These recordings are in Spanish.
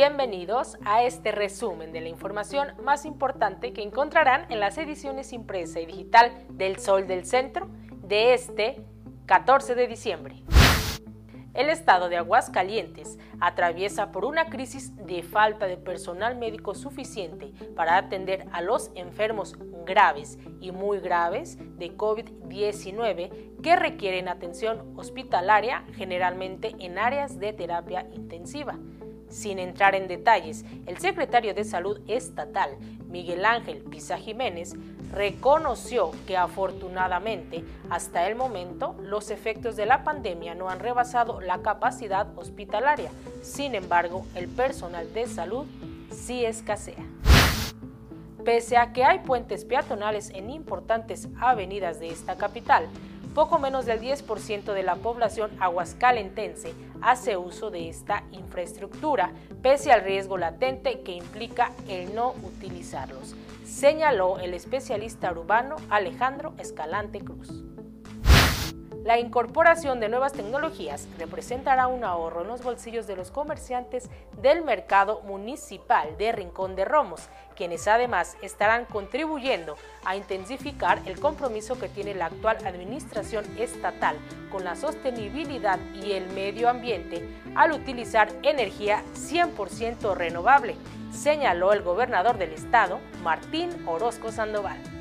Bienvenidos a este resumen de la información más importante que encontrarán en las ediciones impresa y digital del Sol del Centro de este 14 de diciembre. El estado de Aguascalientes atraviesa por una crisis de falta de personal médico suficiente para atender a los enfermos graves y muy graves de COVID-19 que requieren atención hospitalaria generalmente en áreas de terapia intensiva. Sin entrar en detalles, el secretario de Salud Estatal, Miguel Ángel Pisa Jiménez, reconoció que afortunadamente hasta el momento los efectos de la pandemia no han rebasado la capacidad hospitalaria. Sin embargo, el personal de salud sí escasea. Pese a que hay puentes peatonales en importantes avenidas de esta capital, poco menos del 10% de la población aguascalentense hace uso de esta infraestructura, pese al riesgo latente que implica el no utilizarlos, señaló el especialista urbano Alejandro Escalante Cruz. La incorporación de nuevas tecnologías representará un ahorro en los bolsillos de los comerciantes del mercado municipal de Rincón de Romos, quienes además estarán contribuyendo a intensificar el compromiso que tiene la actual administración estatal con la sostenibilidad y el medio ambiente al utilizar energía 100% renovable, señaló el gobernador del estado, Martín Orozco Sandoval.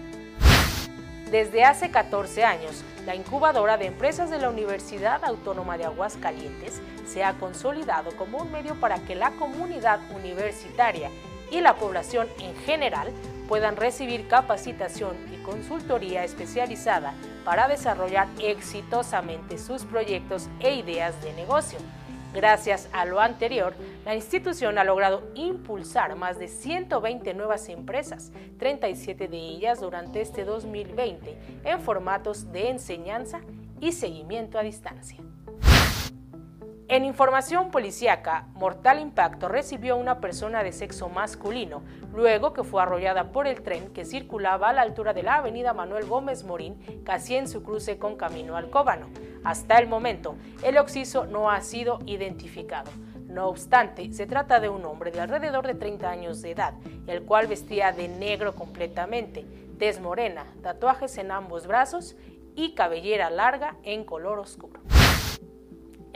Desde hace 14 años, la incubadora de empresas de la Universidad Autónoma de Aguascalientes se ha consolidado como un medio para que la comunidad universitaria y la población en general puedan recibir capacitación y consultoría especializada para desarrollar exitosamente sus proyectos e ideas de negocio. Gracias a lo anterior, la institución ha logrado impulsar más de 120 nuevas empresas, 37 de ellas durante este 2020, en formatos de enseñanza y seguimiento a distancia. En información policíaca, Mortal Impacto recibió una persona de sexo masculino luego que fue arrollada por el tren que circulaba a la altura de la avenida Manuel Gómez Morín, casi en su cruce con Camino al Cóbano. Hasta el momento, el occiso no ha sido identificado. No obstante, se trata de un hombre de alrededor de 30 años de edad, el cual vestía de negro completamente, tez morena, tatuajes en ambos brazos y cabellera larga en color oscuro.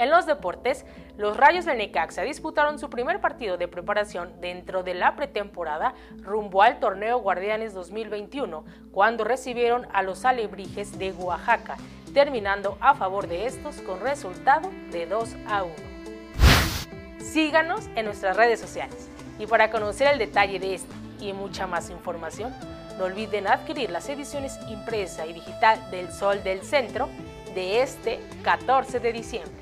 En los deportes, los Rayos del Necaxa disputaron su primer partido de preparación dentro de la pretemporada rumbo al torneo Guardianes 2021, cuando recibieron a los Alebrijes de Oaxaca, terminando a favor de estos con resultado de 2 a 1. Síganos en nuestras redes sociales y para conocer el detalle de esto y mucha más información, no olviden adquirir las ediciones impresa y digital del Sol del Centro de este 14 de diciembre.